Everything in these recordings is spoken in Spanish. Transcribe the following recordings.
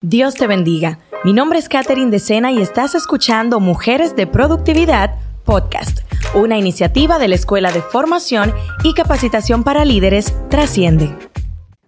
Dios te bendiga. Mi nombre es Katherine Decena y estás escuchando Mujeres de Productividad Podcast, una iniciativa de la Escuela de Formación y Capacitación para Líderes Trasciende.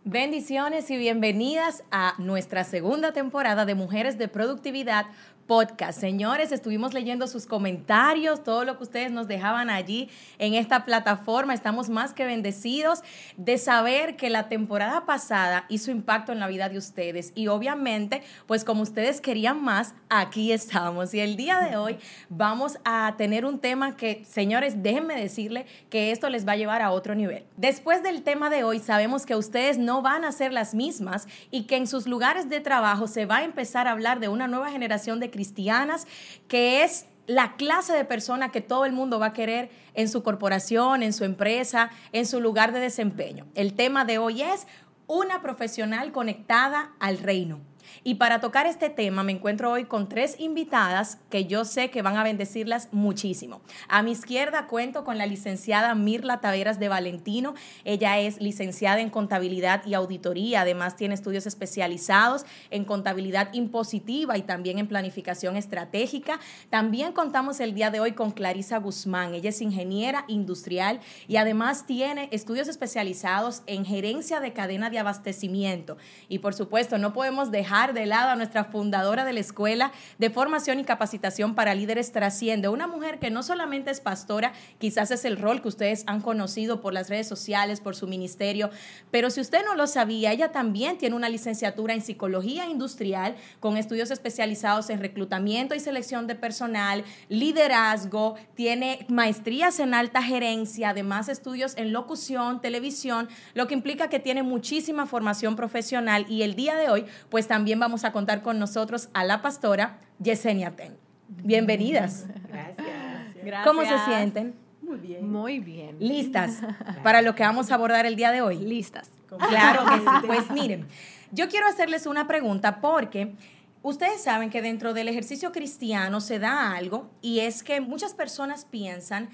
Bendiciones y bienvenidas a nuestra segunda temporada de Mujeres de Productividad podcast. Señores, estuvimos leyendo sus comentarios, todo lo que ustedes nos dejaban allí en esta plataforma. Estamos más que bendecidos de saber que la temporada pasada hizo impacto en la vida de ustedes. Y obviamente, pues como ustedes querían más, aquí estamos. Y el día de hoy vamos a tener un tema que, señores, déjenme decirle que esto les va a llevar a otro nivel. Después del tema de hoy, sabemos que ustedes no van a ser las mismas y que en sus lugares de trabajo se va a empezar a hablar de una nueva generación de cristianas, que es la clase de persona que todo el mundo va a querer en su corporación, en su empresa, en su lugar de desempeño. El tema de hoy es una profesional conectada al reino. Y para tocar este tema me encuentro hoy con tres invitadas que yo sé que van a bendecirlas muchísimo. A mi izquierda cuento con la licenciada Mirla Taveras de Valentino. Ella es licenciada en contabilidad y auditoría. Además tiene estudios especializados en contabilidad impositiva y también en planificación estratégica. También contamos el día de hoy con Clarisa Guzmán. Ella es ingeniera industrial y además tiene estudios especializados en gerencia de cadena de abastecimiento. Y por supuesto, no podemos dejar de lado a nuestra fundadora de la Escuela de Formación y Capacitación para Líderes Trasciende, una mujer que no solamente es pastora, quizás es el rol que ustedes han conocido por las redes sociales, por su ministerio, pero si usted no lo sabía, ella también tiene una licenciatura en Psicología Industrial con estudios especializados en reclutamiento y selección de personal, liderazgo, tiene maestrías en alta gerencia, además estudios en locución, televisión, lo que implica que tiene muchísima formación profesional y el día de hoy pues también vamos a contar con nosotros a la pastora Yesenia Ten. Bienvenidas. Gracias. ¿Cómo se sienten? Muy bien. Muy bien. ¿Listas para lo que vamos a abordar el día de hoy? Listas. Claro que sí. Pues miren, yo quiero hacerles una pregunta porque ustedes saben que dentro del ejercicio cristiano se da algo y es que muchas personas piensan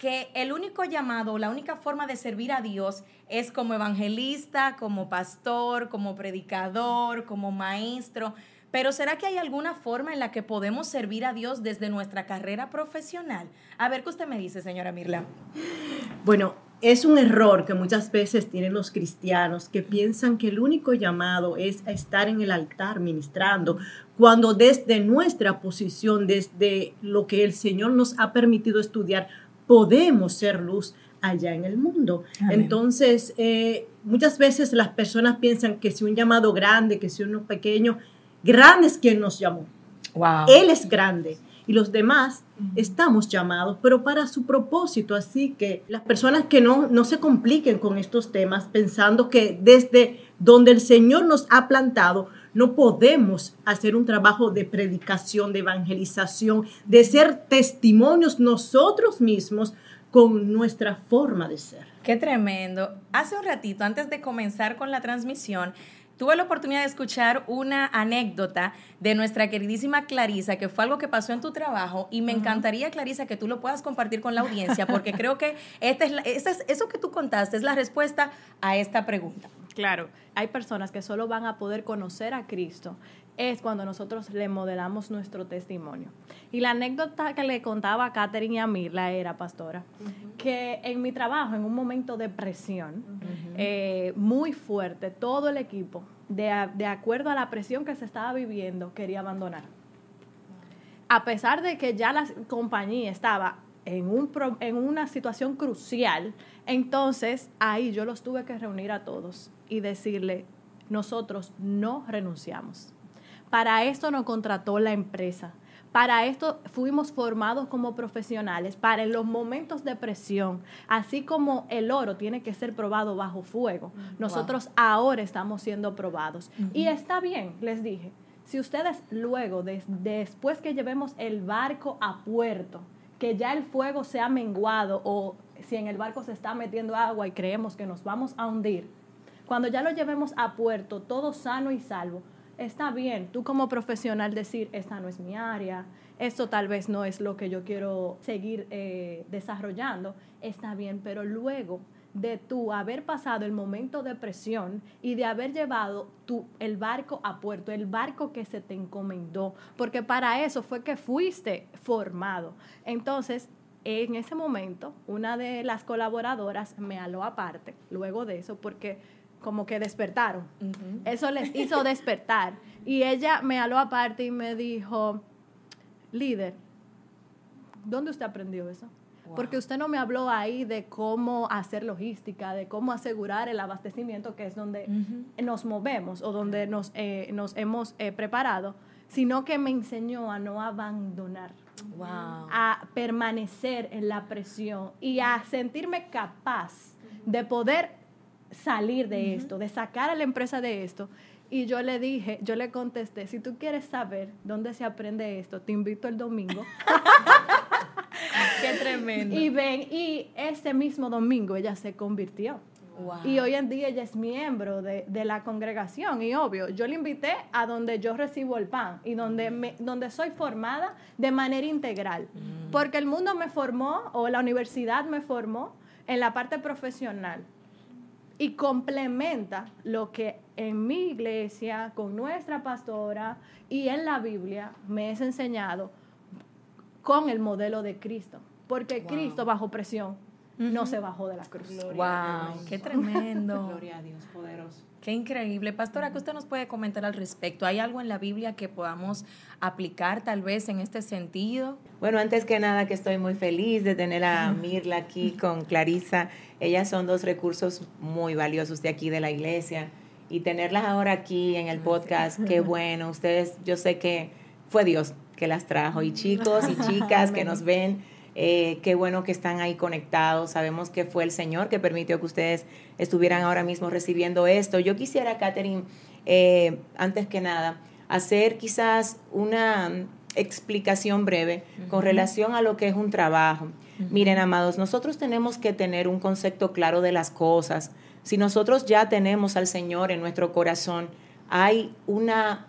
que el único llamado, la única forma de servir a Dios es como evangelista, como pastor, como predicador, como maestro. Pero ¿será que hay alguna forma en la que podemos servir a Dios desde nuestra carrera profesional? A ver qué usted me dice, señora Mirla. Bueno, es un error que muchas veces tienen los cristianos que piensan que el único llamado es estar en el altar ministrando, cuando desde nuestra posición, desde lo que el Señor nos ha permitido estudiar, podemos ser luz allá en el mundo. Amén. Entonces, eh, muchas veces las personas piensan que si un llamado grande, que si uno pequeño, grande es quien nos llamó. Wow. Él es grande y los demás estamos llamados, pero para su propósito. Así que las personas que no, no se compliquen con estos temas pensando que desde donde el Señor nos ha plantado, no podemos hacer un trabajo de predicación, de evangelización, de ser testimonios nosotros mismos con nuestra forma de ser. Qué tremendo. Hace un ratito, antes de comenzar con la transmisión, tuve la oportunidad de escuchar una anécdota de nuestra queridísima Clarisa, que fue algo que pasó en tu trabajo, y me encantaría, Clarisa, que tú lo puedas compartir con la audiencia, porque creo que esta es la- esa es- eso que tú contaste es la respuesta a esta pregunta. Claro, hay personas que solo van a poder conocer a Cristo es cuando nosotros le modelamos nuestro testimonio. Y la anécdota que le contaba a Catherine y a Mirla era, pastora, que en mi trabajo, en un momento de presión eh, muy fuerte, todo el equipo, de, de acuerdo a la presión que se estaba viviendo, quería abandonar. A pesar de que ya la compañía estaba en, un pro- en una situación crucial, entonces ahí yo los tuve que reunir a todos y decirle, nosotros no renunciamos. Para esto nos contrató la empresa. Para esto fuimos formados como profesionales, para en los momentos de presión, así como el oro tiene que ser probado bajo fuego, nosotros ahora estamos siendo probados. Y está bien, les dije, si ustedes luego, des- después que llevemos el barco a puerto, que ya el fuego se ha menguado o si en el barco se está metiendo agua y creemos que nos vamos a hundir, cuando ya lo llevemos a puerto, todo sano y salvo, está bien, tú como profesional decir, esta no es mi área, esto tal vez no es lo que yo quiero seguir eh, desarrollando, está bien, pero luego de tú haber pasado el momento de presión y de haber llevado tu, el barco a puerto, el barco que se te encomendó, porque para eso fue que fuiste formado. Entonces, en ese momento, una de las colaboradoras me aló aparte, luego de eso, porque como que despertaron. Eso les hizo despertar. Y ella me aló aparte y me dijo, líder, ¿dónde usted aprendió eso? Porque usted no me habló ahí de cómo hacer logística, de cómo asegurar el abastecimiento, que es donde nos movemos o donde nos, eh, nos hemos eh, preparado, sino que me enseñó a no abandonar, a permanecer en la presión y a sentirme capaz de poder salir de esto, de sacar a la empresa de esto. Y yo le dije, yo le contesté, si tú quieres saber dónde se aprende esto, te invito el domingo. Qué tremendo. Y ven, y ese mismo domingo ella se convirtió. Y hoy en día ella es miembro de, la congregación y obvio, yo le invité a donde yo recibo el pan y donde, me, donde soy formada de manera integral. Mm. Porque el mundo me formó o la universidad me formó en la parte profesional y complementa lo que en mi iglesia, con nuestra pastora y en la Biblia me es enseñado con el modelo de Cristo. Porque Cristo bajo presión no se bajó de la cruz. wow, qué tremendo. Gloria a Dios, poderoso. Qué increíble. Pastora, ¿qué usted nos puede comentar al respecto? ¿Hay algo en la Biblia que podamos aplicar tal vez en este sentido? Bueno, antes que nada que estoy muy feliz de tener a Mirla aquí con Clarisa. Ellas son dos recursos muy valiosos de aquí de la iglesia y tenerlas ahora aquí en el podcast, qué bueno. Ustedes, yo sé que fue Dios que las trajo y chicos y chicas que nos ven eh, qué bueno que están ahí conectados. Sabemos que fue el Señor que permitió que ustedes estuvieran ahora mismo recibiendo esto. Yo quisiera, Catherine, eh, antes que nada, hacer quizás una explicación breve con relación a lo que es un trabajo. Miren, amados, nosotros tenemos que tener un concepto claro de las cosas. Si nosotros ya tenemos al Señor en nuestro corazón, hay una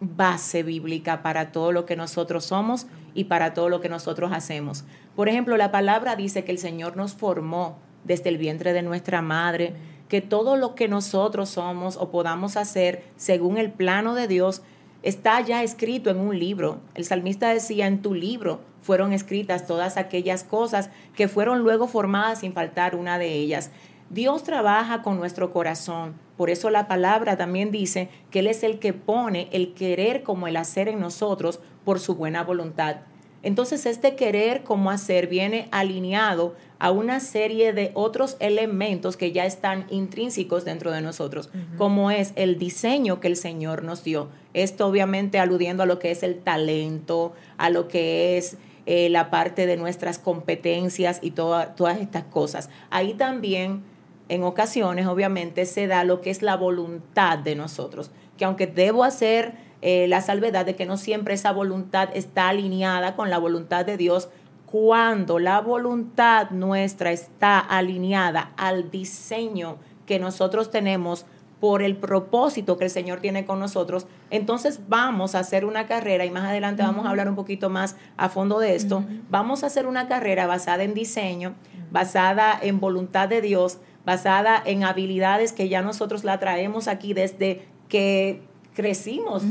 base bíblica para todo lo que nosotros somos y para todo lo que nosotros hacemos. Por ejemplo, la palabra dice que el Señor nos formó desde el vientre de nuestra madre, que todo lo que nosotros somos o podamos hacer según el plano de Dios está ya escrito en un libro. El salmista decía, en tu libro fueron escritas todas aquellas cosas que fueron luego formadas sin faltar una de ellas. Dios trabaja con nuestro corazón. Por eso la palabra también dice que Él es el que pone el querer como el hacer en nosotros por su buena voluntad. Entonces este querer como hacer viene alineado a una serie de otros elementos que ya están intrínsecos dentro de nosotros, como es el diseño que el Señor nos dio. Esto obviamente aludiendo a lo que es el talento, a lo que es eh, la parte de nuestras competencias y todas estas cosas. Ahí también en ocasiones, obviamente, se da lo que es la voluntad de nosotros, que aunque debo hacer eh, la salvedad de que no siempre esa voluntad está alineada con la voluntad de Dios, cuando la voluntad nuestra está alineada al diseño que nosotros tenemos por el propósito que el Señor tiene con nosotros, entonces vamos a hacer una carrera, y más adelante vamos a hablar un poquito más a fondo de esto, vamos a hacer una carrera basada en diseño, basada en voluntad de Dios, basada en habilidades que ya nosotros la traemos aquí desde que crecimos,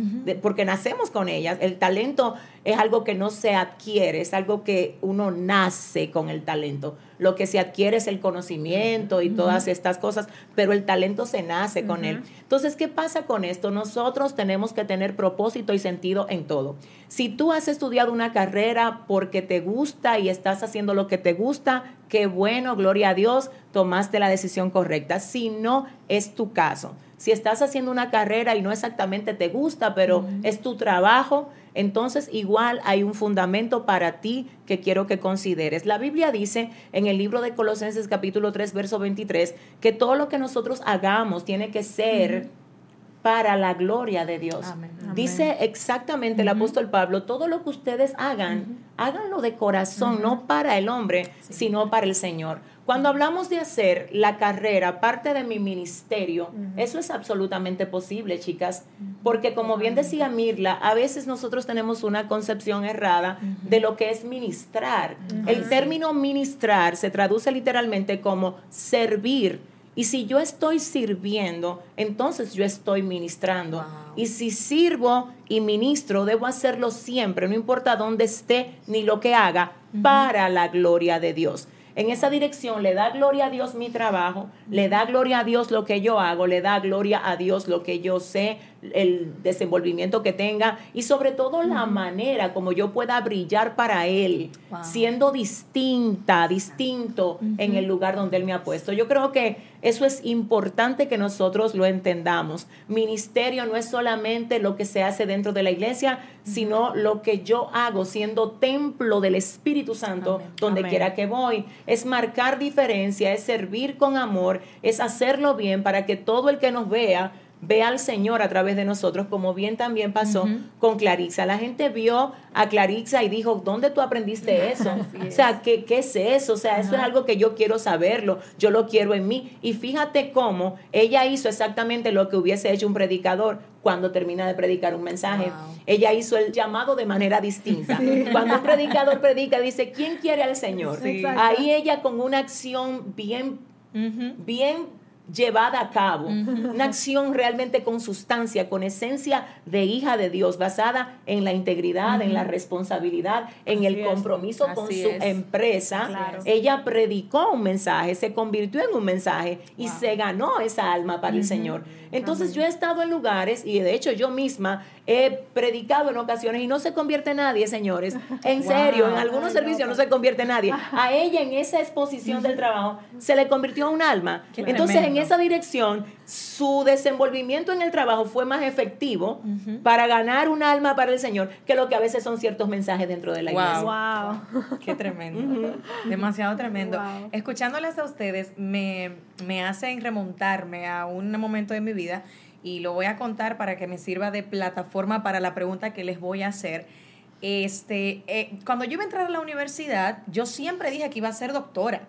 porque nacemos con ellas. El talento es algo que no se adquiere, es algo que uno nace con el talento. Lo que se adquiere es el conocimiento y todas estas cosas, pero el talento se nace con él. Entonces, ¿qué pasa con esto? Nosotros tenemos que tener propósito y sentido en todo. Si tú has estudiado una carrera porque te gusta y estás haciendo lo que te gusta, qué bueno, gloria a Dios, tomaste la decisión correcta. Si no es tu caso, si estás haciendo una carrera y no exactamente te gusta, pero es tu trabajo, entonces igual hay un fundamento para ti que quiero que consideres. La Biblia dice en el libro de Colosenses capítulo 3, verso 23, que todo lo que nosotros hagamos tiene que ser... para la gloria de Dios. Dice exactamente el apóstol Pablo, todo lo que ustedes hagan, háganlo de corazón, no para el hombre, sino para el Señor. Cuando hablamos de hacer la carrera parte de mi ministerio, eso es absolutamente posible, chicas, porque como bien decía Mirla, a veces nosotros tenemos una concepción errada de lo que es ministrar. El término ministrar se traduce literalmente como servir. Y si yo estoy sirviendo, entonces yo estoy ministrando. Y si sirvo y ministro, debo hacerlo siempre, no importa dónde esté ni lo que haga, para la gloria de Dios. En esa dirección le da gloria a Dios mi trabajo, le da gloria a Dios lo que yo hago, le da gloria a Dios lo que yo sé, el desenvolvimiento que tenga y sobre todo la manera como yo pueda brillar para Él, siendo distinta, distinto en el lugar donde Él me ha puesto. Yo creo que eso es importante que nosotros lo entendamos. Ministerio no es solamente lo que se hace dentro de la iglesia, sino lo que yo hago siendo templo del Espíritu Santo donde quiera que voy. Es marcar diferencia, es servir con amor, es hacerlo bien para que todo el que nos vea ve al Señor a través de nosotros, como bien también pasó con Clarissa. La gente vio a Clarissa y dijo, ¿dónde tú aprendiste eso? o sea, ¿qué, ¿qué, es eso? O sea, eso es algo que yo quiero saberlo, yo lo quiero en mí. Y fíjate cómo ella hizo exactamente lo que hubiese hecho un predicador cuando termina de predicar un mensaje. Ella hizo el llamado de manera distinta. Cuando un predicador predica, dice, ¿quién quiere al Señor? Ahí ella con una acción bien, bien llevada a cabo, una acción realmente con sustancia, con esencia de hija de Dios, basada en la integridad, en la responsabilidad, en el compromiso con su empresa. Ella predicó un mensaje, se convirtió en un mensaje y se ganó esa alma para el Señor. Entonces yo he estado en lugares y de hecho yo misma he predicado en ocasiones y no se convierte nadie, señores. En serio, en algunos servicios no se convierte nadie. A ella en esa exposición del trabajo se le convirtió un alma. Entonces en esa dirección su desenvolvimiento en el trabajo fue más efectivo para ganar un alma para el Señor que lo que a veces son ciertos mensajes dentro de la iglesia. Wow. Qué tremendo. Demasiado tremendo. Escuchándoles a ustedes me, me hacen remontarme a un momento de mi vida y lo voy a contar para que me sirva de plataforma para la pregunta que les voy a hacer. Este, eh, cuando yo iba a entrar a la universidad, yo siempre dije que iba a ser doctora.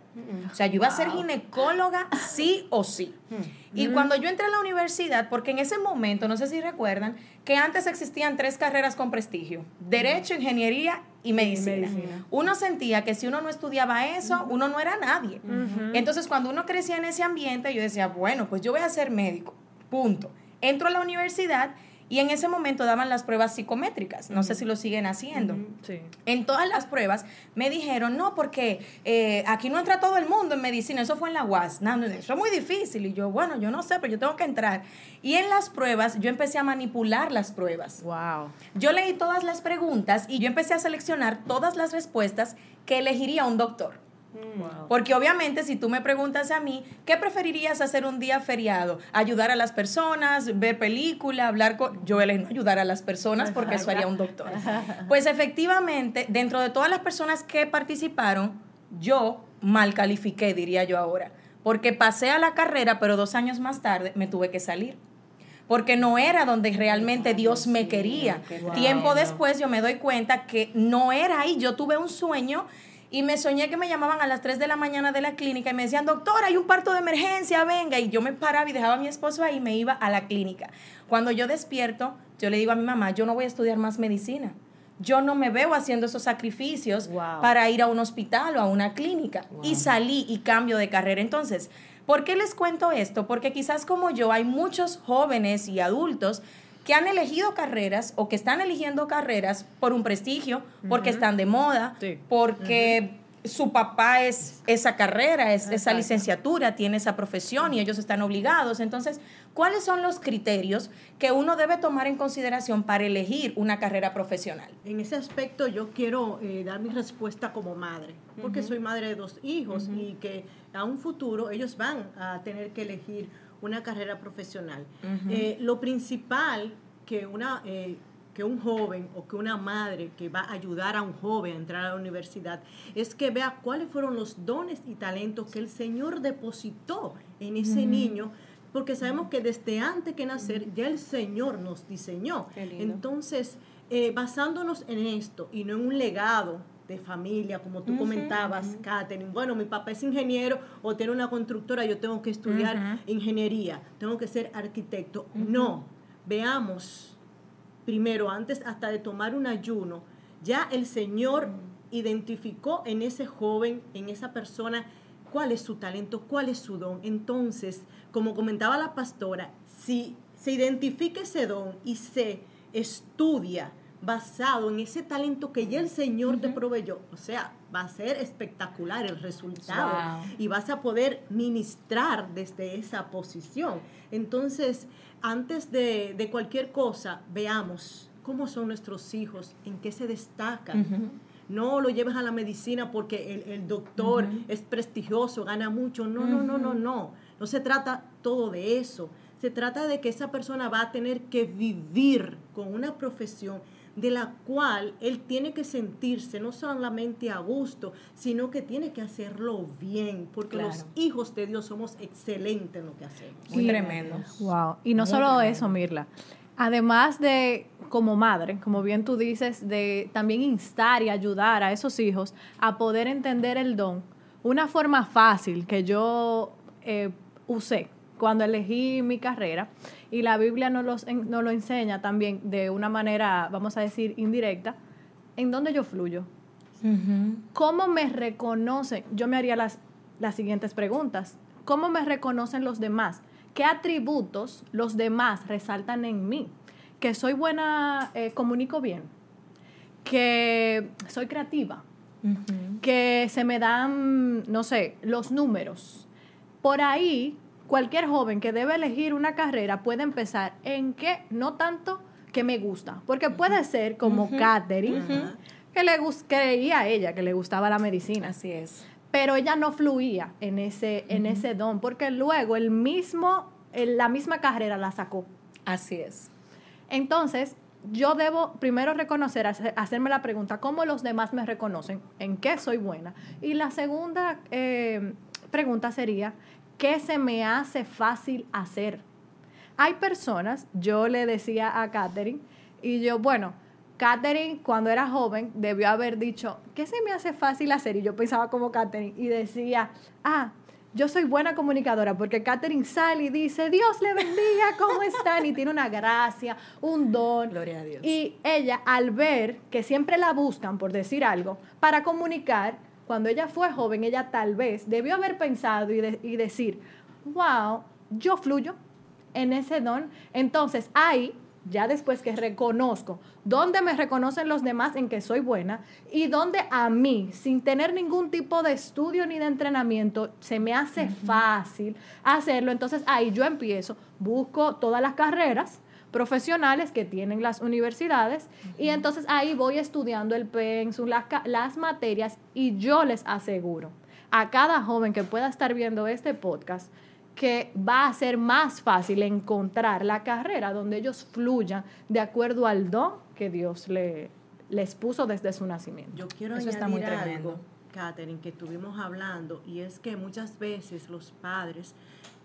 O sea, yo iba a ser ginecóloga sí o sí. Y cuando yo entré a la universidad, porque en ese momento, no sé si recuerdan, que antes existían tres carreras con prestigio, derecho, ingeniería y medicina. Uno sentía que si uno no estudiaba eso, uno no era nadie. Entonces, cuando uno crecía en ese ambiente, yo decía, bueno, pues yo voy a ser médico, punto. Entro a la universidad y en ese momento daban las pruebas psicométricas. No sé si lo siguen haciendo. En todas las pruebas me dijeron, no, porque eh, aquí no entra todo el mundo en medicina. Eso fue en la UAS. No, eso es muy difícil. Y yo, bueno, yo no sé, pero yo tengo que entrar. Y en las pruebas yo empecé a manipular las pruebas. Wow. Yo leí todas las preguntas y yo empecé a seleccionar todas las respuestas que elegiría un doctor. Porque obviamente si tú me preguntas a mí, ¿qué preferirías hacer un día feriado? ¿Ayudar a las personas, ver película, hablar con... Yo elegí ayudar a las personas porque eso haría un doctor. Pues efectivamente, dentro de todas las personas que participaron, yo mal califiqué, diría yo ahora. Porque pasé a la carrera, pero dos años más tarde me tuve que salir porque no era donde realmente Dios me quería. Tiempo después yo me doy cuenta que no era ahí. Yo tuve un sueño y me soñé que me llamaban a las 3 de la mañana de la clínica y me decían, doctor, hay un parto de emergencia, venga. Y yo me paraba y dejaba a mi esposo ahí y me iba a la clínica. Cuando yo despierto, yo le digo a mi mamá, yo no voy a estudiar más medicina. Yo no me veo haciendo esos sacrificios para ir a un hospital o a una clínica. Y salí y cambio de carrera. Entonces, ¿por qué les cuento esto? Porque quizás como yo hay muchos jóvenes y adultos que han elegido carreras o que están eligiendo carreras por un prestigio, porque están de moda, porque su papá es esa carrera, es esa licenciatura, tiene esa profesión y ellos están obligados. Entonces, ¿cuáles son los criterios que uno debe tomar en consideración para elegir una carrera profesional? En ese aspecto yo quiero eh, dar mi respuesta como madre, porque soy madre de dos hijos y que a un futuro ellos van a tener que elegir una carrera profesional. Eh, lo principal que, una, eh, que un joven o que una madre que va a ayudar a un joven a entrar a la universidad es que vea cuáles fueron los dones y talentos que el Señor depositó en ese niño porque sabemos que desde antes que nacer ya el Señor nos diseñó. Entonces, eh, basándonos en esto y no en un legado de familia, como tú comentabas, Katherine. Bueno, mi papá es ingeniero o tiene una constructora, yo tengo que estudiar ingeniería, tengo que ser arquitecto. No, veamos primero, antes hasta de tomar un ayuno, ya el Señor identificó en ese joven, en esa persona, cuál es su talento, cuál es su don. Entonces, como comentaba la pastora, si se identifica ese don y se estudia basado en ese talento que ya el Señor te proveyó, o sea, va a ser espectacular el resultado y vas a poder ministrar desde esa posición. Entonces, antes de, cualquier cosa, veamos cómo son nuestros hijos, en qué se destacan. No lo lleves a la medicina porque el, doctor es prestigioso, gana mucho. No, no, no, no, no. No se trata todo de eso. Se trata de que esa persona va a tener que vivir con una profesión de la cual él tiene que sentirse no solamente a gusto, sino que tiene que hacerlo bien, porque los hijos de Dios somos excelentes en lo que hacemos. Muy tremendo. Wow. Y no solo eso, Mirla. Además de como madre, como bien tú dices, de también instar y ayudar a esos hijos a poder entender el don. Una forma fácil que yo eh, usé cuando elegí mi carrera y la Biblia nos, los, nos lo enseña también de una manera, vamos a decir, indirecta, en dónde yo fluyo. ¿Cómo me reconocen? Yo me haría las, las siguientes preguntas. ¿Cómo me reconocen los demás? ¿Qué atributos los demás resaltan en mí? Que soy buena, eh, comunico bien, que soy creativa, que se me dan, no sé, los números. Por ahí cualquier joven que debe elegir una carrera puede empezar en que no tanto que me gusta, porque puede ser como Katherine, que le creía a ella que le gustaba la medicina. Así es. Pero ella no fluía en ese, en ese don, porque luego el mismo, la misma carrera la sacó. Así es. Entonces, yo debo primero reconocer, hacerme la pregunta, ¿cómo los demás me reconocen? ¿En qué soy buena? Y la segunda eh, pregunta sería, ¿Qué se me hace fácil hacer? Hay personas, yo le decía a Katherine, y yo, bueno, Katherine cuando era joven debió haber dicho, ¿qué se me hace fácil hacer? Y yo pensaba como Katherine y decía, ah, yo soy buena comunicadora porque Katherine sale y dice, Dios le bendiga, ¿cómo están? Y tiene una gracia, un don. Gloria a Dios. Y ella, al ver que siempre la buscan por decir algo, para comunicar, cuando ella fue joven, ella tal vez debió haber pensado y, decir, wow, yo fluyo en ese don. Entonces, ahí, ya después que reconozco dónde me reconocen los demás en que soy buena y dónde a mí, sin tener ningún tipo de estudio ni de entrenamiento, se me hace fácil hacerlo, entonces ahí yo empiezo, busco todas las carreras profesionales que tienen las universidades y entonces ahí voy estudiando el pensum, las, las materias y yo les aseguro a cada joven que pueda estar viendo este podcast que va a ser más fácil encontrar la carrera donde ellos fluyan de acuerdo al don que Dios le, les puso desde su nacimiento. Yo quiero Eso está muy tremendo. Catherine, que estuvimos hablando, y es que muchas veces los padres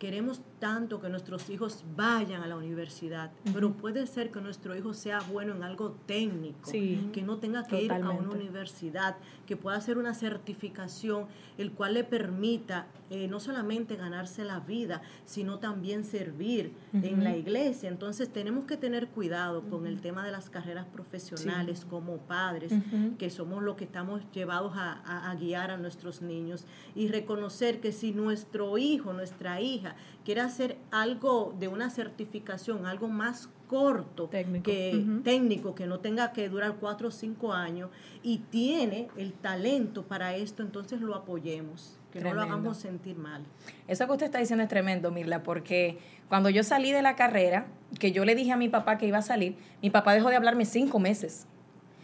queremos tanto que nuestros hijos vayan a la universidad, pero puede ser que nuestro hijo sea bueno en algo técnico, que no tenga que ir a una universidad, que pueda hacer una certificación, el cual le permita eh, no solamente ganarse la vida, sino también servir en la iglesia. Entonces tenemos que tener cuidado con el tema de las carreras profesionales como padres, que somos los que estamos llevados a, a guiar a nuestros niños y reconocer que si nuestro hijo, nuestra hija, quiere hacer algo de una certificación, algo más corto, técnico. que técnico, que no tenga que durar cuatro o cinco años y tiene el talento para esto, entonces lo apoyemos, que no lo hagamos sentir mal. Eso que usted está diciendo es tremendo, Mirla, porque cuando yo salí de la carrera, que yo le dije a mi papá que iba a salir, mi papá dejó de hablarme cinco meses.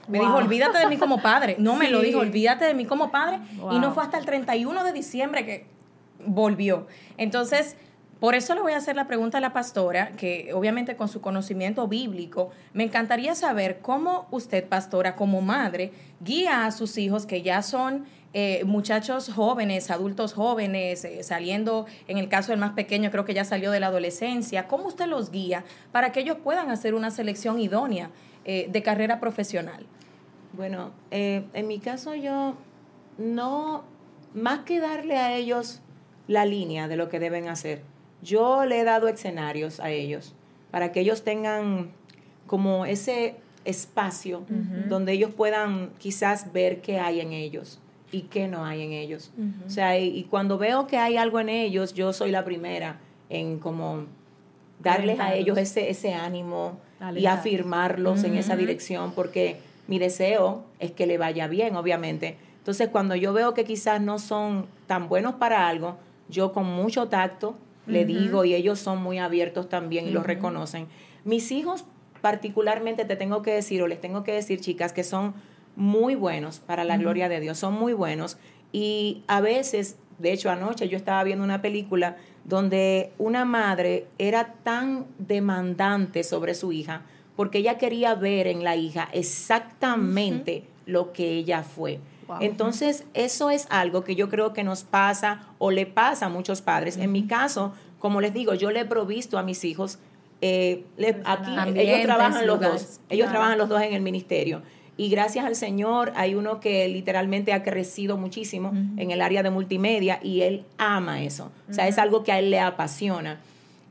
Me dijo, olvídate de mí como padre. No me lo dijo, olvídate de mí como padre. Y no fue hasta el 31 de diciembre que volvió. Entonces, por eso le voy a hacer la pregunta a la pastora, que obviamente con su conocimiento bíblico, me encantaría saber cómo usted, pastora, como madre, guía a sus hijos que ya son eh, muchachos jóvenes, adultos jóvenes, eh, saliendo, en el caso del más pequeño, creo que ya salió de la adolescencia. ¿Cómo usted los guía para que ellos puedan hacer una selección idónea eh, de carrera profesional? Bueno, en mi caso yo no, más que darle a ellos la línea de lo que deben hacer, yo le he dado escenarios a ellos para que ellos tengan como ese espacio donde ellos puedan quizás ver qué hay en ellos y qué no hay en ellos. O sea, y, cuando veo que hay algo en ellos, yo soy la primera en como darles a ellos ese, ese ánimo y afirmarlos en esa dirección, porque mi deseo es que le vaya bien, obviamente. Entonces, cuando yo veo que quizás no son tan buenos para algo, yo con mucho tacto le digo y ellos son muy abiertos también y lo reconocen. Mis hijos particularmente te tengo que decir o les tengo que decir, chicas, que son muy buenos para la gloria de Dios, son muy buenos. Y a veces, de hecho anoche yo estaba viendo una película donde una madre era tan demandante sobre su hija porque ella quería ver en la hija exactamente lo que ella fue. Entonces, eso es algo que yo creo que nos pasa o le pasa a muchos padres. En mi caso, como les digo, yo le he provisto a mis hijos, eh, aquí ellos trabajan los dos, ellos trabajan los dos en el ministerio. Y gracias al Señor hay uno que literalmente ha crecido muchísimo en el área de multimedia y él ama eso. O sea, es algo que a él le apasiona.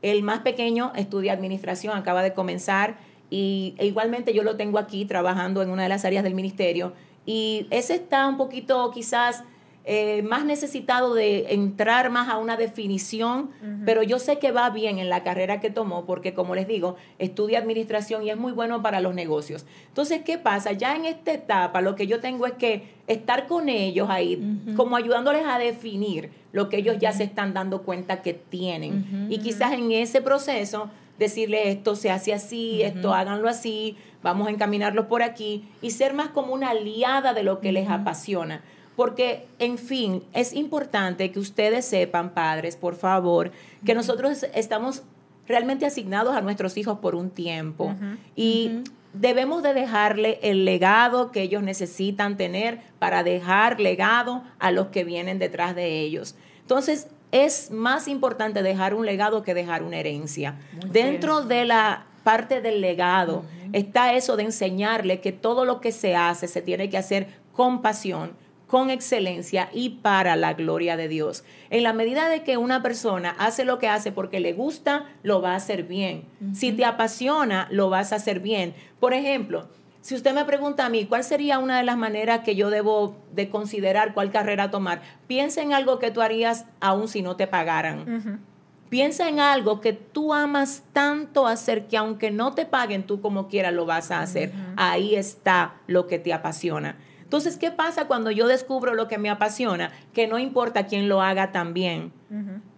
El más pequeño estudia administración, acaba de comenzar y e igualmente yo lo tengo aquí trabajando en una de las áreas del ministerio y ese está un poquito quizás eh, más necesitado de entrar más a una definición, pero yo sé que va bien en la carrera que tomó porque, como les digo, estudia administración y es muy bueno para los negocios. Entonces, ¿qué pasa? Ya en esta etapa lo que yo tengo es que estar con ellos ahí, como ayudándoles a definir lo que ellos ya se están dando cuenta que tienen. Y quizás en ese proceso decirle esto se hace así, esto háganlo así, vamos a encaminarlo por aquí y ser más como una aliada de lo que les apasiona. Porque, en fin, es importante que ustedes sepan, padres, por favor, que nosotros estamos realmente asignados a nuestros hijos por un tiempo y debemos de dejarle el legado que ellos necesitan tener para dejar legado a los que vienen detrás de ellos. Entonces, es más importante dejar un legado que dejar una herencia. Dentro de la parte del legado está eso de enseñarle que todo lo que se hace se tiene que hacer con pasión, con excelencia y para la gloria de Dios. En la medida de que una persona hace lo que hace porque le gusta, lo va a hacer bien. Si te apasiona, lo vas a hacer bien. Por ejemplo, si usted me pregunta a mí, ¿cuál sería una de las maneras que yo debo de considerar cuál carrera tomar? Piensa en algo que tú harías aún si no te pagaran. Piensa en algo que tú amas tanto hacer que aunque no te paguen, tú como quieras lo vas a hacer. Ahí está lo que te apasiona. Entonces, ¿qué pasa cuando yo descubro lo que me apasiona? Que no importa quién lo haga también.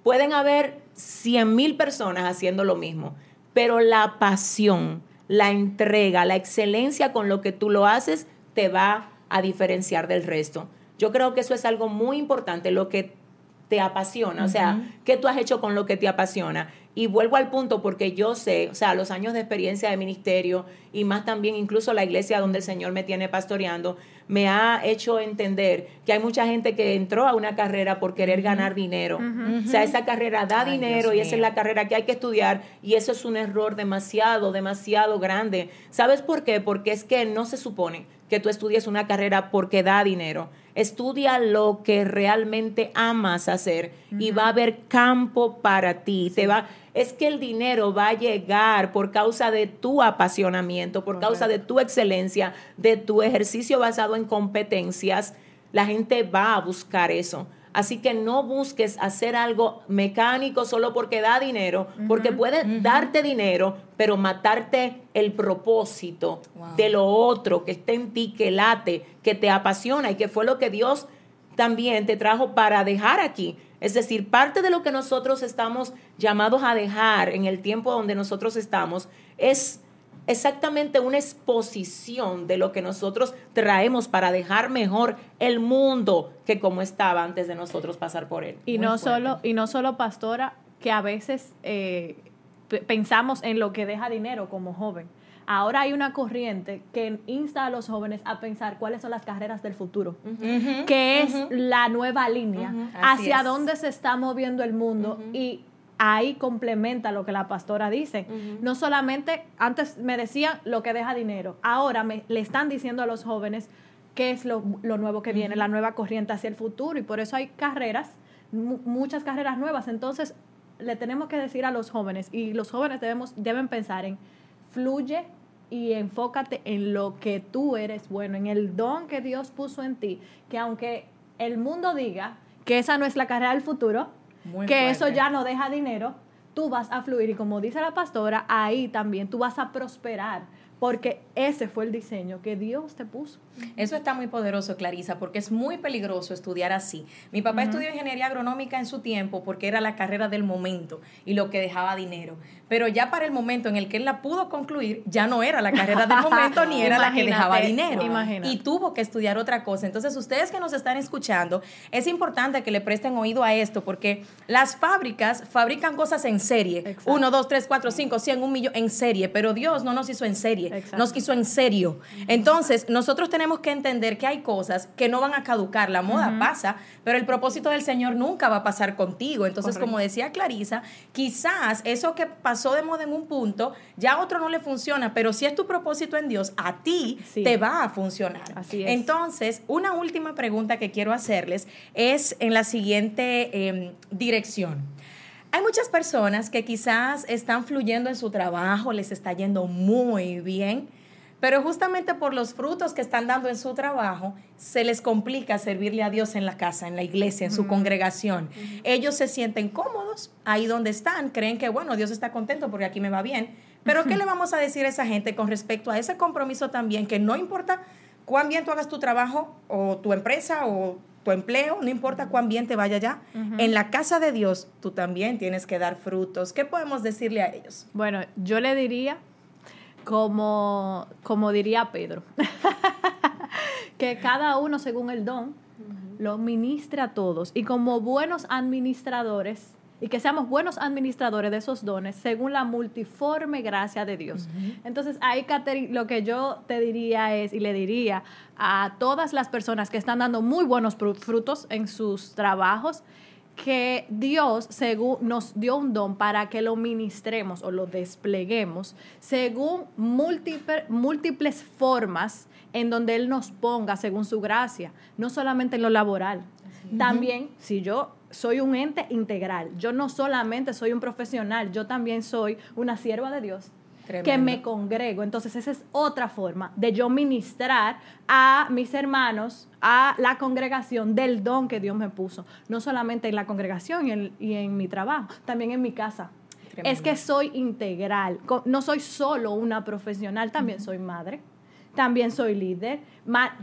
Pueden haber cien mil personas haciendo lo mismo, pero la pasión, la entrega, la excelencia con lo que tú lo haces, te va a diferenciar del resto. Yo creo que eso es algo muy importante, lo que te apasiona, o sea, ¿qué tú has hecho con lo que te apasiona? Y vuelvo al punto porque yo sé, o sea, los años de experiencia de ministerio y más también incluso la iglesia donde el Señor me tiene pastoreando, me ha hecho entender que hay mucha gente que entró a una carrera por querer ganar dinero. O sea, esa carrera da dinero y esa es la carrera que hay que estudiar y eso es un error demasiado, demasiado grande. ¿Sabes por qué? Porque es que no se supone que tú estudies una carrera porque da dinero. Estudia lo que realmente amas hacer y va a haber campo para ti. Te va, es que el dinero va a llegar por causa de tu apasionamiento, por causa de tu excelencia, de tu ejercicio basado en competencias. La gente va a buscar eso. Así que no busques hacer algo mecánico solo porque da dinero, porque puede darte dinero, pero matarte el propósito de lo otro que está en ti, que late, que te apasiona y que fue lo que Dios también te trajo para dejar aquí. Es decir, parte de lo que nosotros estamos llamados a dejar en el tiempo donde nosotros estamos es exactamente una exposición de lo que nosotros traemos para dejar mejor el mundo que como estaba antes de nosotros pasar por él. Y no solo y no solo pastora que a veces eh, pensamos en lo que deja dinero como joven. Ahora hay una corriente que insta a los jóvenes a pensar cuáles son las carreras del futuro, que es la nueva línea, hacia dónde se está moviendo el mundo y ahí complementa lo que la pastora dice. No solamente, antes me decían lo que deja dinero, ahora me, le están diciendo a los jóvenes qué es lo, nuevo que viene, la nueva corriente hacia el futuro. Y por eso hay carreras, muchas carreras nuevas. Entonces, le tenemos que decir a los jóvenes, y los jóvenes debemos, deben pensar en, fluye y enfócate en lo que tú eres bueno, en el don que Dios puso en ti, que aunque el mundo diga que esa no es la carrera del futuro, que eso ya no deja dinero, tú vas a fluir y como dice la pastora, ahí también tú vas a prosperar porque ese fue el diseño que Dios te puso. Eso está muy poderoso, Clarisa, porque es muy peligroso estudiar así. Mi papá estudió ingeniería agronómica en su tiempo porque era la carrera del momento y lo que dejaba dinero. Pero ya para el momento en el que él la pudo concluir, ya no era la carrera del momento ni era la que dejaba dinero. Y tuvo que estudiar otra cosa. Entonces, ustedes que nos están escuchando, es importante que le presten oído a esto porque las fábricas fabrican cosas en serie. Uno, dos, tres, cuatro, cinco, cien, un millón en serie. Pero Dios no nos hizo en serie nos quiso en serio. Entonces, nosotros tenemos que entender que hay cosas que no van a caducar. La moda pasa, pero el propósito del Señor nunca va a pasar contigo. Entonces, como decía Clarisa, quizás eso que pasó de moda en un punto, ya a otro no le funciona, pero si es tu propósito en Dios, a ti te va a funcionar. Así es. Entonces, una última pregunta que quiero hacerles es en la siguiente em, dirección. Hay muchas personas que quizás están fluyendo en su trabajo, les está yendo muy bien, pero justamente por los frutos que están dando en su trabajo, se les complica servirle a Dios en la casa, en la iglesia, en su congregación. Ellos se sienten cómodos ahí donde están, creen que, bueno, Dios está contento porque aquí me va bien. Pero ¿qué le vamos a decir a esa gente con respecto a ese compromiso también, que no importa cuán bien tú hagas tu trabajo o tu empresa o tu empleo, no importa cuán bien te vaya ya, en la casa de Dios tú también tienes que dar frutos. ¿Qué podemos decirle a ellos? Bueno, yo le diría, como, como diría Pedro, que cada uno según el don lo ministra a todos y como buenos administradores y que seamos buenos administradores de esos dones según la multiforme gracia de Dios. Entonces, ahí, Catherine, lo que yo te diría es, y le diría a todas las personas que están dando muy buenos frutos en sus trabajos, que Dios según, nos dio un don para que lo ministremos o lo despleguemos según múltiples formas en donde Él nos ponga según su gracia, no solamente en lo laboral. También, si yo soy un ente integral. Yo no solamente soy un profesional, yo también soy una sierva de Dios. que me congrego. Entonces, esa es otra forma de yo ministrar a mis hermanos, a la congregación del don que Dios me puso. No solamente en la congregación y en, mi trabajo, también en mi casa. Es que soy integral. No soy solo una profesional, también soy madre, también soy líder.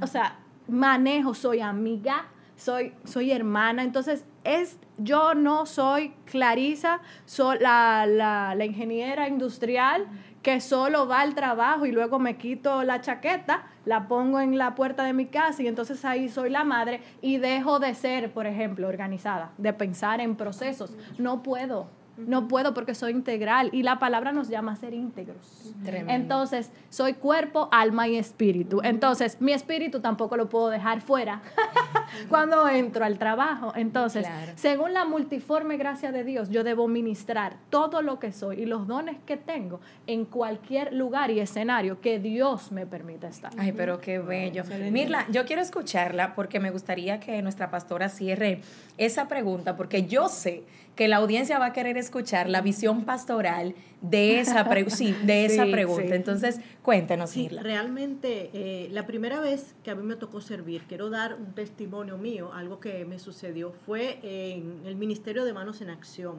o sea, manejo, soy amiga, soy, soy hermana. Entonces, es, yo no soy Clarisa, soy la, la, ingeniera industrial que solo va al trabajo y luego me quito la chaqueta, la pongo en la puerta de mi casa y entonces ahí soy la madre y dejo de ser, por ejemplo, organizada, de pensar en procesos. No puedo. No puedo porque soy integral y la palabra nos llama a ser íntegros. Entonces, soy cuerpo, alma y espíritu. Entonces, mi espíritu tampoco lo puedo dejar fuera cuando entro al trabajo. Entonces, según la multiforme gracia de Dios, yo debo ministrar todo lo que soy y los dones que tengo en cualquier lugar y escenario que Dios me permita estar. Ay, pero qué bello. Mirla, yo quiero escucharla porque me gustaría que nuestra pastora cierre esa pregunta porque yo sé que la audiencia va a querer escuchar la visión pastoral de esa, de esa pregunta. Entonces, cuéntenos, sí, Realmente, eh, la primera vez que a mí me tocó servir, quiero dar un testimonio mío, algo que me sucedió, fue en el Ministerio de Manos en Acción.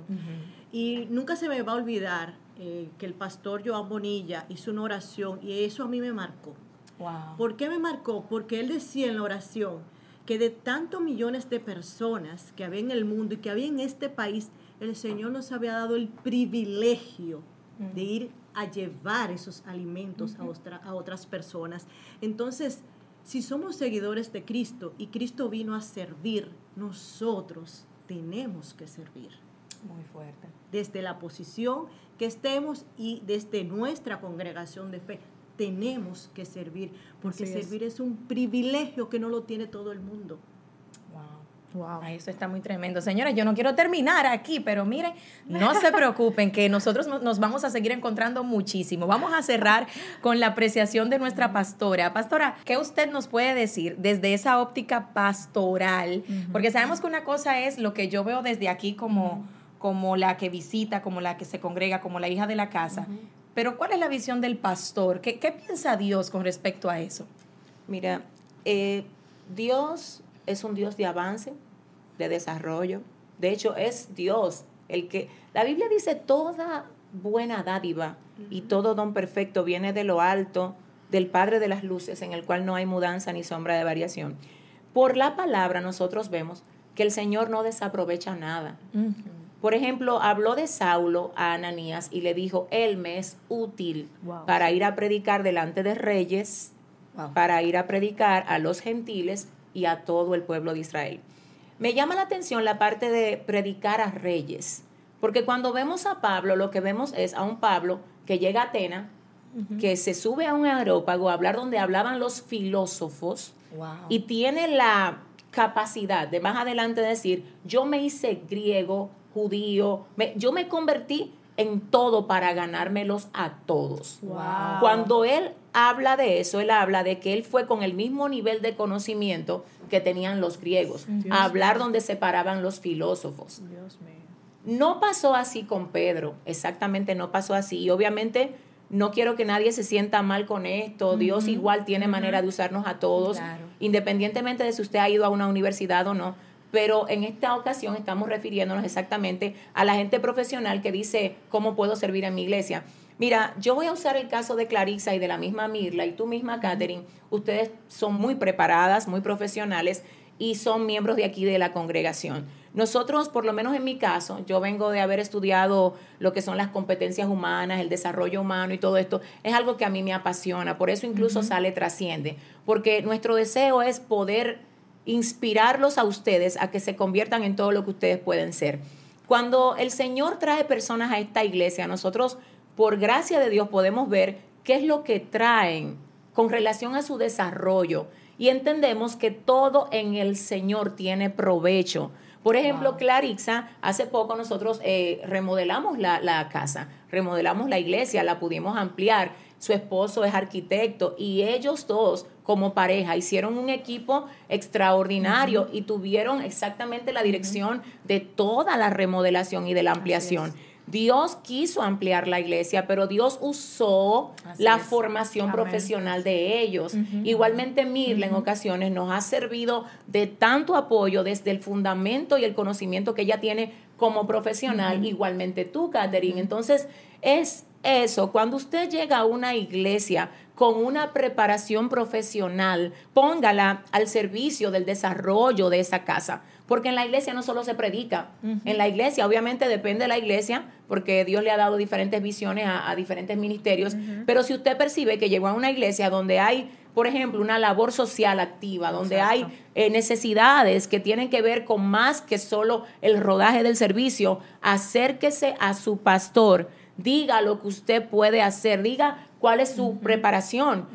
Y nunca se me va a olvidar eh, que el pastor Joan Bonilla hizo una oración y eso a mí me marcó. Wow. ¿Por qué me marcó? Porque él decía en la oración, que de tantos millones de personas que había en el mundo y que había en este país, el Señor nos había dado el privilegio de ir a llevar esos alimentos a, a otras personas. Entonces, si somos seguidores de Cristo y Cristo vino a servir, nosotros tenemos que servir. Muy fuerte. Desde la posición que estemos y desde nuestra congregación de fe, tenemos que servir, porque servir es. un privilegio que no lo tiene todo el mundo. Wow. Wow. eso está muy tremendo. Señores, yo no quiero terminar aquí, pero miren, no se preocupen que nosotros nos vamos a seguir encontrando muchísimo. Vamos a cerrar con la apreciación de nuestra pastora. Pastora, ¿qué usted nos puede decir desde esa óptica pastoral? Porque sabemos que una cosa es lo que yo veo desde aquí como, como la que visita, como la que se congrega, como la hija de la casa. Pero ¿cuál es la visión del pastor? ¿Qué, qué piensa Dios con respecto a eso? Mira, eh, Dios es un Dios de avance, de desarrollo. De hecho, es Dios el que... La Biblia dice toda buena dádiva y todo don perfecto viene de lo alto, del Padre de las Luces, en el cual no hay mudanza ni sombra de variación. Por la palabra nosotros vemos que el Señor no desaprovecha nada. Por ejemplo, habló de Saulo a Ananías y le dijo, él me es útil para ir a predicar delante de reyes, para ir a predicar a los gentiles y a todo el pueblo de Israel. Me llama la atención la parte de predicar a reyes, porque cuando vemos a Pablo, lo que vemos es a un Pablo que llega a Atena, que se sube a un aerópago a hablar donde hablaban los filósofos y tiene la capacidad de más adelante decir, yo me hice griego, judío, yo me convertí en todo para ganármelos a todos. Cuando él habla de eso, él habla de que él fue con el mismo nivel de conocimiento que tenían los griegos, a hablar donde se paraban los filósofos. No pasó así con Pedro, exactamente no pasó así. Y obviamente no quiero que nadie se sienta mal con esto. Dios igual tiene manera de usarnos a todos, independientemente de si usted ha ido a una universidad o no pero en esta ocasión estamos refiriéndonos exactamente a la gente profesional que dice, ¿cómo puedo servir en mi iglesia? Mira, yo voy a usar el caso de Clarissa y de la misma Mirla y tú misma, Catherine. Ustedes son muy preparadas, muy profesionales y son miembros de aquí de la congregación. Nosotros, por lo menos en mi caso, yo vengo de haber estudiado lo que son las competencias humanas, el desarrollo humano y todo esto. Es algo que a mí me apasiona, por eso incluso sale Trasciende, porque nuestro deseo es poder inspirarlos a ustedes a que se conviertan en todo lo que ustedes pueden ser. Cuando el Señor trae personas a esta iglesia, nosotros, por gracia de Dios, podemos ver qué es lo que traen con relación a su desarrollo y entendemos que todo en el Señor tiene provecho. Por ejemplo, Clarixa, hace poco nosotros eh, remodelamos la, la casa, remodelamos la iglesia, la pudimos ampliar su esposo es arquitecto y ellos dos como pareja hicieron un equipo extraordinario y tuvieron exactamente la dirección de toda la remodelación y de la ampliación. Dios quiso ampliar la iglesia, pero Dios usó la formación profesional de ellos. Igualmente Mirla en ocasiones nos ha servido de tanto apoyo desde el fundamento y el conocimiento que ella tiene como profesional, igualmente tú, Catherine. Entonces, es eso, cuando usted llega a una iglesia con una preparación profesional, póngala al servicio del desarrollo de esa casa. Porque en la iglesia no solo se predica, en la iglesia obviamente depende de la iglesia, porque Dios le ha dado diferentes visiones a, diferentes ministerios, pero si usted percibe que llegó a una iglesia donde hay, por ejemplo, una labor social activa, donde hay eh, necesidades que tienen que ver con más que solo el rodaje del servicio, acérquese a su pastor diga lo que usted puede hacer, diga cuál es su preparación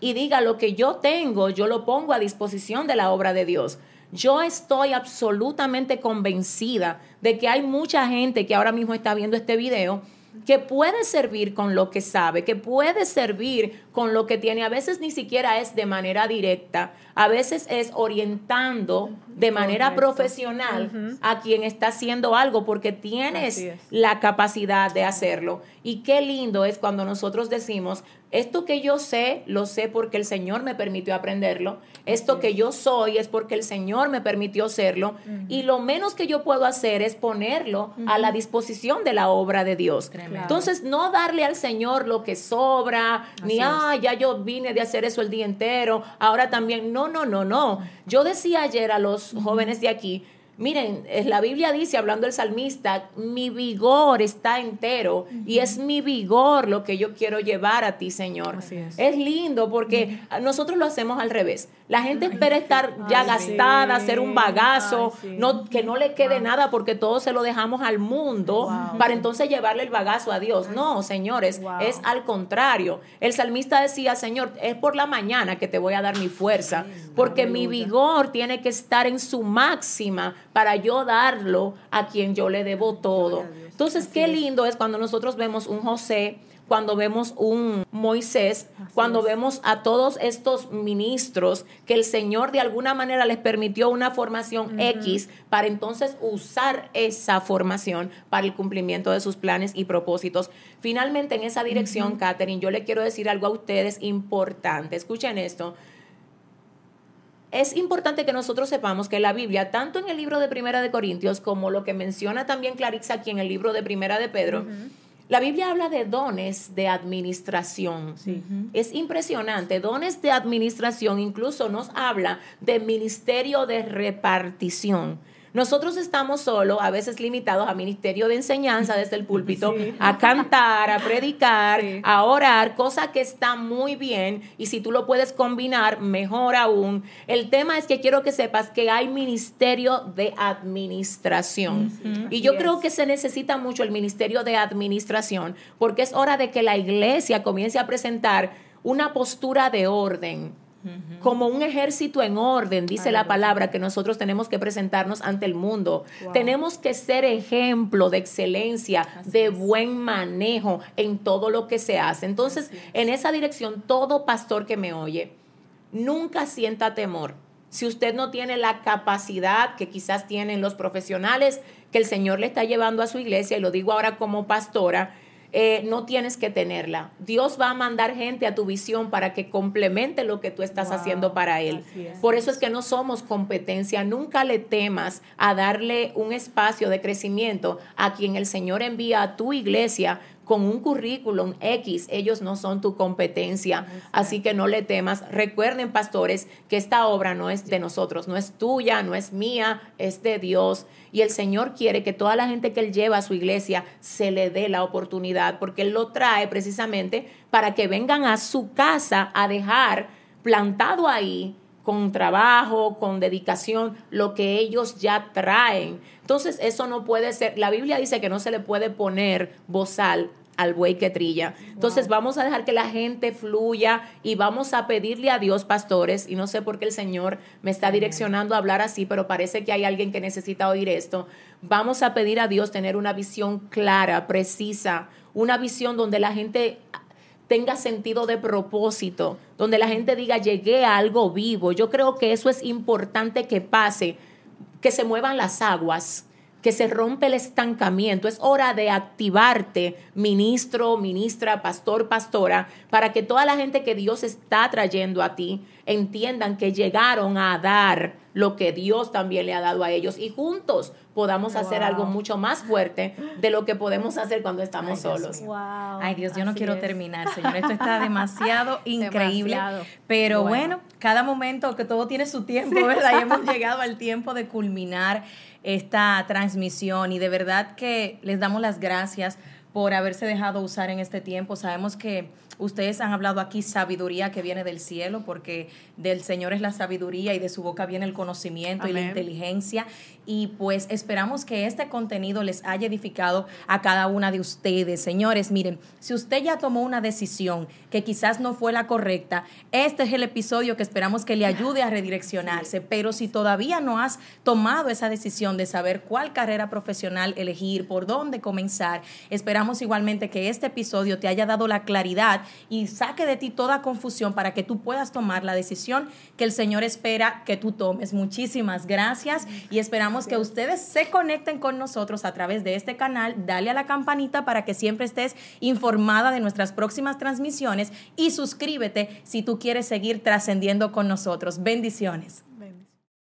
y diga lo que yo tengo, yo lo pongo a disposición de la obra de Dios. Yo estoy absolutamente convencida de que hay mucha gente que ahora mismo está viendo este video que puede servir con lo que sabe, que puede servir con lo que tiene. A veces ni siquiera es de manera directa, a veces es orientando de manera profesional a quien está haciendo algo porque tienes la capacidad de hacerlo. Y qué lindo es cuando nosotros decimos, esto que yo sé, lo sé porque el Señor me permitió aprenderlo. Esto que yo soy es porque el Señor me permitió serlo. Y lo menos que yo puedo hacer es ponerlo a la disposición de la obra de Dios. Entonces, no darle al Señor lo que sobra, ni, ah, ya yo vine de hacer eso el día entero, ahora también. No, no, no, no. Yo decía ayer a los jóvenes de aquí, Miren, la Biblia dice, hablando el salmista, mi vigor está entero y es mi vigor lo que yo quiero llevar a ti, Señor. es. lindo porque nosotros lo hacemos al revés. La gente espera estar ya gastada, hacer un bagazo, no, que no le quede nada porque todo se lo dejamos al mundo para entonces llevarle el bagazo a Dios. No, señores, es al contrario. El salmista decía, Señor, es por la mañana que te voy a dar mi fuerza, porque mi vigor tiene que estar en su máxima para yo darlo a quien yo le debo todo. Entonces, qué lindo es cuando nosotros vemos un José, cuando vemos un Moisés, cuando vemos a todos estos ministros que el Señor de alguna manera les permitió una formación X para entonces usar esa formación para el cumplimiento de sus planes y propósitos. Finalmente, en esa dirección, Catherine, yo le quiero decir algo a ustedes importante. Escuchen esto es importante que nosotros sepamos que la Biblia, tanto en el libro de Primera de Corintios como lo que menciona también Clarissa aquí en el libro de Primera de Pedro, la Biblia habla de dones de administración. Es impresionante, dones de administración, incluso nos habla de ministerio de repartición. Nosotros estamos solo, a veces limitados a ministerio de enseñanza desde el púlpito, a cantar, a predicar, a orar, cosa que está muy bien y si tú lo puedes combinar, mejor aún. El tema es que quiero que sepas que hay ministerio de administración. Y yo creo que se necesita mucho el ministerio de administración porque es hora de que la iglesia comience a presentar una postura de orden como un ejército en orden, dice la palabra, que nosotros tenemos que presentarnos ante el mundo. Tenemos que ser ejemplo de excelencia, de buen manejo en todo lo que se hace. Entonces, en esa dirección, todo pastor que me oye, nunca sienta temor. Si usted no tiene la capacidad que quizás tienen los profesionales que el Señor le está llevando a su iglesia, y lo digo ahora como pastora, eh, no tienes que tenerla. Dios va a mandar gente a tu visión para que complemente lo que tú estás haciendo para Él. Por eso es que no somos competencia. Nunca le temas a darle un espacio de crecimiento a quien el Señor envía a tu iglesia con un currículum X, ellos no son tu competencia, así que no le temas. Recuerden, pastores, que esta obra no es de nosotros, no es tuya, no es mía, es de Dios. Y el Señor quiere que toda la gente que Él lleva a su iglesia se le dé la oportunidad, porque Él lo trae precisamente para que vengan a su casa a dejar plantado ahí con trabajo, con dedicación, lo que ellos ya traen. Entonces, eso no puede ser, la Biblia dice que no se le puede poner bozal al buey que trilla. Entonces vamos a dejar que la gente fluya y vamos a pedirle a Dios, pastores, y no sé por qué el Señor me está direccionando a hablar así, pero parece que hay alguien que necesita oír esto. Vamos a pedir a Dios tener una visión clara, precisa, una visión donde la gente tenga sentido de propósito, donde la gente diga, llegué a algo vivo. Yo creo que eso es importante que pase, que se muevan las aguas que se rompe el estancamiento. Es hora de activarte, ministro, ministra, pastor, pastora, para que toda la gente que Dios está trayendo a ti entiendan que llegaron a dar lo que Dios también le ha dado a ellos y juntos podamos hacer algo mucho más fuerte de lo que podemos hacer cuando estamos solos. Ay Dios, yo no quiero terminar, Señor. Esto está demasiado increíble. Pero bueno. cada momento que todo tiene su tiempo, ¿verdad? Y hemos llegado al tiempo de culminar esta transmisión y de verdad que les damos las gracias por haberse dejado usar en este tiempo. Sabemos que ustedes han hablado aquí sabiduría que viene del cielo, porque del Señor es la sabiduría y de su boca viene el conocimiento y la inteligencia. Y pues esperamos que este contenido les haya edificado a cada una de ustedes. Señores, miren, si usted ya tomó una decisión que quizás no fue la correcta, este es el episodio que esperamos que le ayude a redireccionarse. Pero si todavía no has tomado esa decisión de saber cuál carrera profesional elegir, por dónde comenzar, esperamos igualmente que este episodio te haya dado la claridad y saque de ti toda confusión para que tú puedas tomar la decisión que el Señor espera que tú tomes. Muchísimas gracias y esperamos que ustedes se conecten con nosotros a través de este canal. Dale a la campanita para que siempre estés informada de nuestras próximas transmisiones y suscríbete si tú quieres seguir trascendiendo con nosotros. Bendiciones.